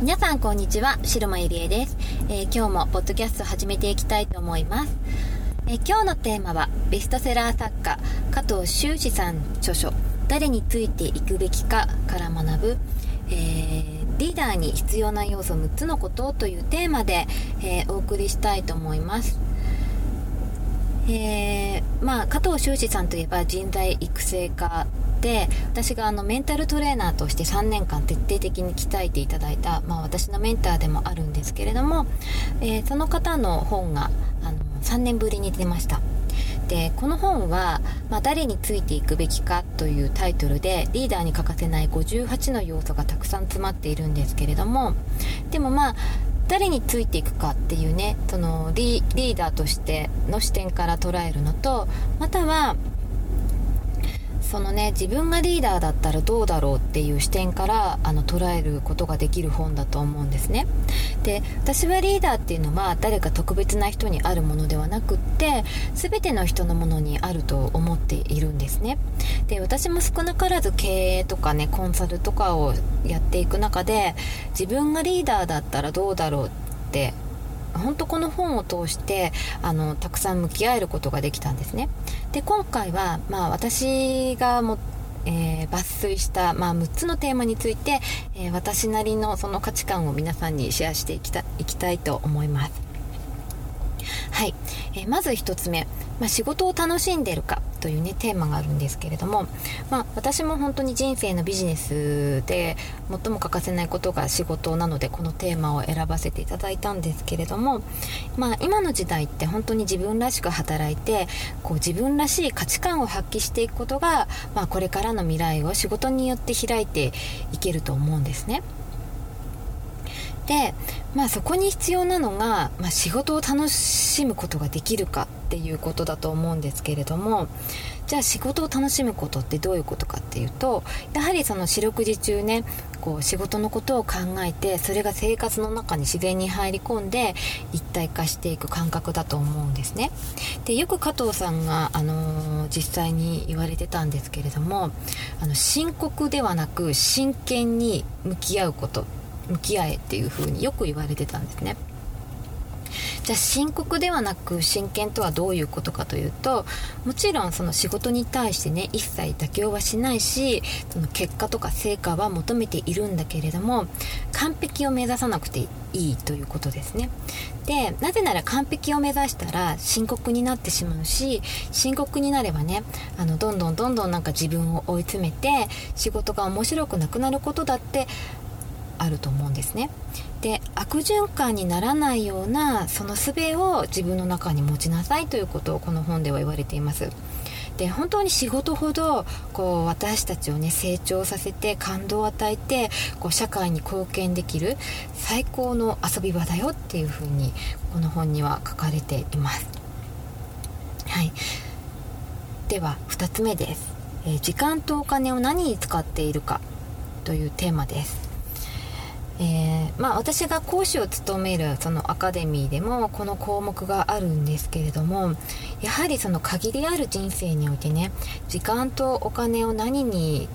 皆さんこんにちは白間ゆりえです、えー、今日もポッドキャスト始めていきたいと思います、えー、今日のテーマはベストセラー作家加藤修士さん著書。誰についていくべきかから学ぶ、えー、リーダーに必要な要素6つのことというテーマで、えお送りしたいと思います。えー、まあ加藤修士さんといえば人材育成家で私があのメンタルトレーナーとして3年間徹底的に鍛えていただいた、まあ、私のメンターでもあるんですけれども、えー、その方の本があの3年ぶりに出ました。でこの本は、まあ、誰についていくべきかというタイトルでリーダーに欠かせない58の要素がたくさん詰まっているんですけれどもでもまあ誰についていくかっていうねそのリーダーとしての視点から捉えるのとまたはそのね自分がリーダーだったらどうだろうっていう視点からあの捉えることができる本だと思うんですね。で私はリーダーっていうのは誰か特別な人にあるものではなくって全ての人のものにあると思っているんですね。で私も少なからず経営とかねコンサルとかをやっていく中で自分がリーダーだったらどうだろうって本当この本を通してあのたくさん向き合えることができたんですね。で今回は、まあ、私がもえー、抜粋した、まあ、6つのテーマについて、えー、私なりのその価値観を皆さんにシェアしていきたいきたいと思います。はい、えー、まず1つ目、まあ、仕事を楽しんでるか。というねテーマがあるんですけれども、まあ、私も本当に人生のビジネスで最も欠かせないことが仕事なのでこのテーマを選ばせていただいたんですけれども、まあ、今の時代って本当に自分らしく働いてこう自分らしい価値観を発揮していくことが、まあ、これからの未来を仕事によって開いていけると思うんですね。で、まあ、そこに必要なのが、まあ、仕事を楽しむことができるかっていうことだと思うんですけれどもじゃあ仕事を楽しむことってどういうことかっていうとやはりその四六時中ねこう仕事のことを考えてそれが生活の中に自然に入り込んで一体化していく感覚だと思うんですね。でよく加藤さんが、あのー、実際に言われてたんですけれどもあの深刻ではなく真剣に向き合うこと。向き合えっていう風によく言われてたんですね。じゃあ深刻ではなく真剣とはどういうことかというともちろんその仕事に対してね一切妥協はしないしその結果とか成果は求めているんだけれども完璧を目指さなくていいということですねでなぜなら完璧を目指したら深刻になってしまうし深刻になればねあのどんどんどんどんなんか自分を追い詰めて仕事が面白くなくなることだってあると思うんですね。で悪循環にならないようなその術を自分の中に持ちなさいということをこの本では言われています。で本当に仕事ほどこう私たちをね成長させて感動を与えてこう社会に貢献できる最高の遊び場だよっていうふうにこの本には書かれています。はい。では2つ目です、えー、時間とお金を何に使っているかというテーマです。えー、まあ、私が講師を務めるそのアカデミーでもこの項目があるんですけれどもやはりその限りある人生においてね時間とお金を何に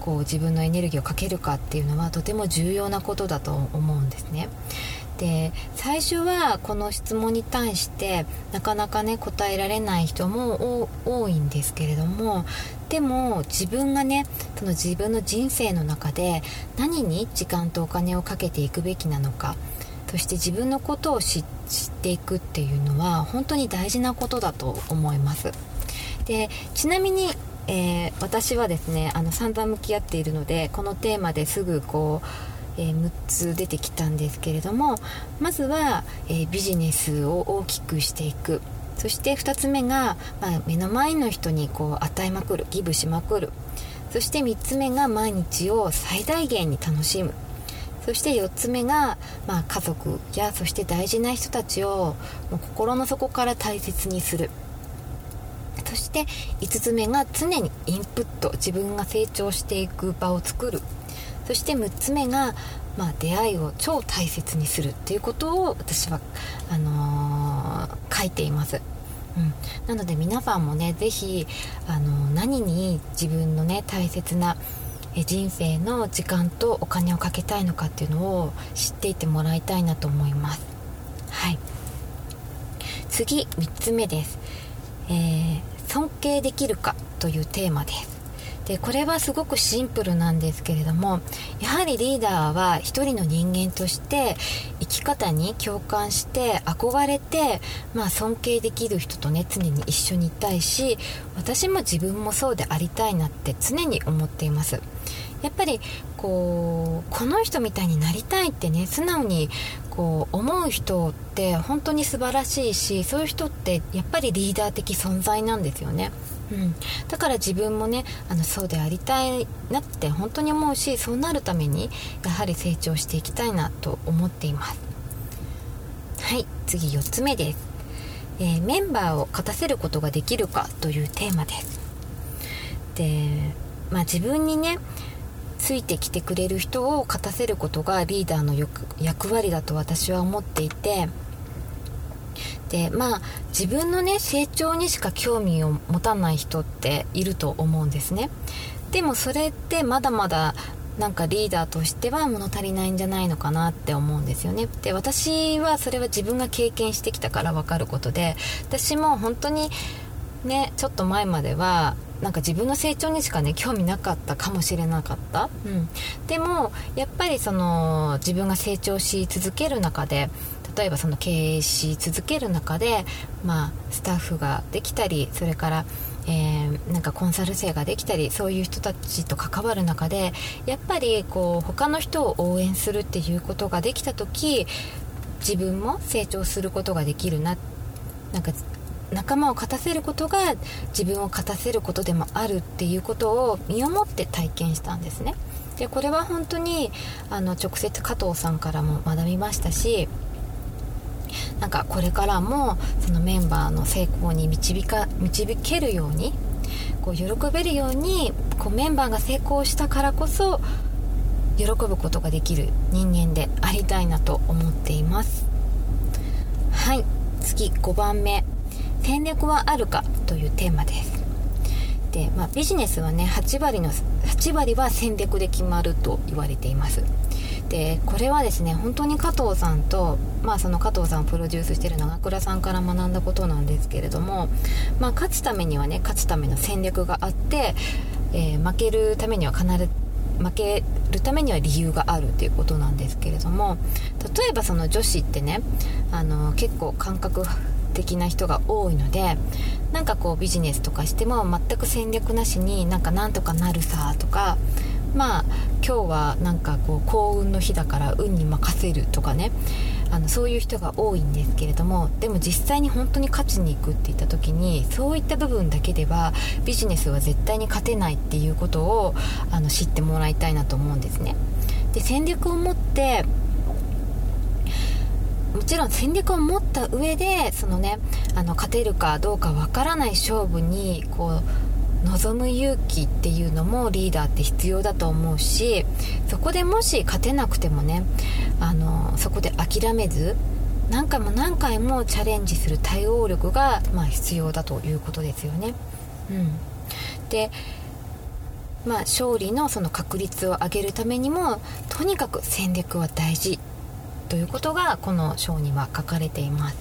こう自分のエネルギーをかけるかっていうのはとても重要なことだと思うんですね。で最初はこの質問に対してなかなかね答えられない人も多いんですけれどもでも自分がねその自分の人生の中で何に時間とお金をかけていくべきなのかそして自分のことを知っていくっていうのは本当に大事なことだと思います。でちなみにえー、私はですねあの散々向き合っているのでこのテーマですぐこうえー、6つ出てきたんですけれどもまずは、えビジネスを大きくしていく。そして2つ目が、まあ、目の前の人にこう与えまくるギブしまくる。そして3つ目が毎日を最大限に楽しむ。そして4つ目が、まあ、家族やそして大事な人たちをもう心の底から大切にする。そして5つ目が常にインプット自分が成長していく場を作る。そして6つ目が、まあ、出会いを超大切にするっていうことを私はあのー書いています。うん、なので皆さんもね是非あの何に自分のね大切な人生の時間とお金をかけたいのかっていうのを知っていてもらいたいなと思います。はい。次3つ目です、えー、尊敬できるかというテーマです。でこれはすごくシンプルなんですけれどもやはりリーダーは一人の人間として生き方に共感して憧れて、まあ、尊敬できる人とね常に一緒にいたいし私も自分もそうでありたいなって常に思っています。やっぱりこうこの人みたいになりたいってね素直にこう思う人って本当に素晴らしいしそういう人ってやっぱりリーダー的存在なんですよね。うん、だから自分もねあのそうでありたいなって本当に思うしそうなるためにやはり成長していきたいなと思っています。はい。次4つ目です、えー、メンバーを勝たせることができるかというテーマです。でまあ自分にねついてきてくれる人を勝たせることがリーダーの役割だと私は思っていてでまあ自分のね成長にしか興味を持たない人っていると思うんですね。でもそれってまだまだなんかリーダーとしては物足りないんじゃないのかなって思うんですよね。で私はそれは自分が経験してきたから分かることで私も本当にねちょっと前まではなんか自分の成長にしかね興味なかったかもしれなかった、うん、でもやっぱりその自分が成長し続ける中で例えばその経営し続ける中で、まあ、スタッフができたりそれから、えー、なんかコンサル生ができたりそういう人たちと関わる中でやっぱりこう他の人を応援するっていうことができた時自分も成長することができるな。なんか仲間を勝たせることが自分を勝たせることでもあるっていうことを身をもって体験したんですね。でこれは本当にあの直接加藤さんからも学びましたしなんかこれからもそのメンバーの成功に導か導けるようにこう喜べるようにこうメンバーが成功したからこそ喜ぶことができる人間でありたいなと思っています。はい。次5番目。戦略はあるかというテーマです。で、まあ、ビジネスはね8割の8割は戦略で決まると言われています。でこれはですね本当に加藤さんと、まあ、その加藤さんをプロデュースしてる長倉さんから学んだことなんですけれども、まあ、勝つためにはね勝つための戦略があって、えー、負けるためには必ず負けるためには理由があるっていうことなんですけれども例えばその女子ってねあの結構感覚的な人が多いのでなんかこうビジネスとかしても全く戦略なしになんかなんとかなるさとかまあ今日はなんかこう幸運の日だから運に任せるとかねあのそういう人が多いんですけれどもでも実際に本当に勝ちに行くって言った時にそういった部分だけではビジネスは絶対に勝てないっていうことをあの知ってもらいたいなと思うんですね。で戦略を持ってもちろん戦略を持った上でそのねあの勝てるかどうかわからない勝負にこう望む勇気っていうのもリーダーって必要だと思うしそこでもし勝てなくてもねあのそこで諦めず何回も何回もチャレンジする対応力が、まあ、必要だということですよね。うん、でまあ、勝利のその確率を上げるためにもとにかく戦略は大事ということがこの章には書かれています。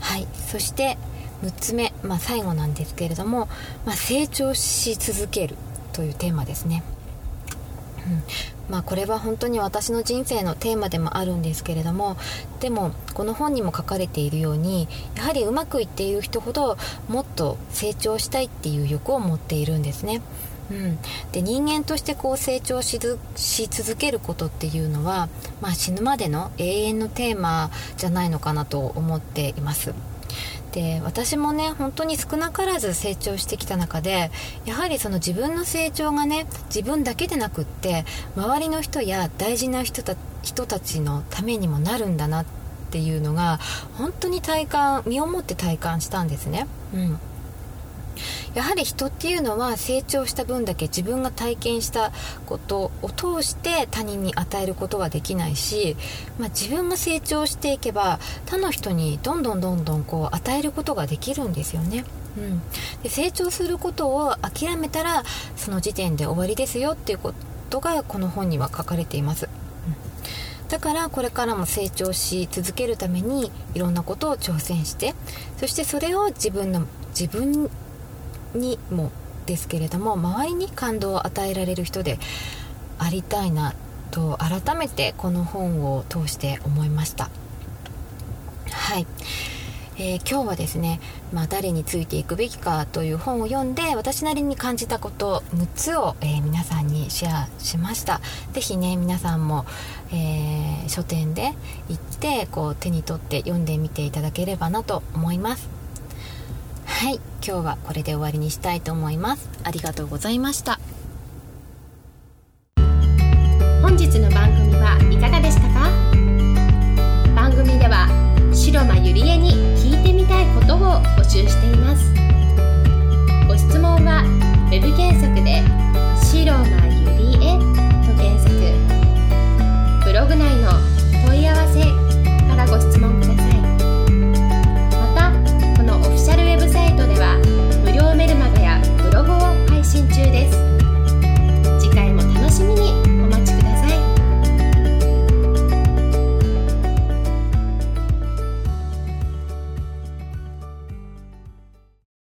はい、そして6つ目、まあ、最後なんですけれども、まあ、成長し続けるというテーマですね。うんまあ、これは本当に私の人生のテーマでもあるんですけれどもでもこの本にも書かれているようにやはりうまくいっている人ほどもっと成長したいっていう欲を持っているんですね。うん、で人間としてこう成長し続けることっていうのは、まあ、死ぬまでの永遠のテーマじゃないのかなと思っています。で私もね本当に少なからず成長してきた中でやはりその自分の成長がね自分だけでなくって周りの人や大事な人た人たちのためにもなるんだなっていうのが本当に体感身をもって体感したんですね。うんやはり人っていうのは成長した分だけ自分が体験したことを通して他人に与えることはできないし、まあ、自分が成長していけば他の人にどんどんどんどんこう与えることができるんですよね。うん、で成長することを諦めたらその時点で終わりですよっていうことがこの本には書かれています。だからこれからも成長し続けるためにいろんなことを挑戦してそしてそれを自分の自分にもですけれども周りに感動を与えられる人でありたいなと改めてこの本を通して思いました。はい、えー、今日はですね、まあ、誰についていくべきかという本を読んで私なりに感じたこと6つを、えー、皆さんにシェアしました。是非ね皆さんも、えー、書店で行ってこう手に取って読んでみていただければなと思います。はい今日はこれで終わりにしたいと思います。ありがとうございました。本日の番組はいかがでしたか？番組では白間ゆりえに聞いてみたいことを募集しています。ご質問は web 検索で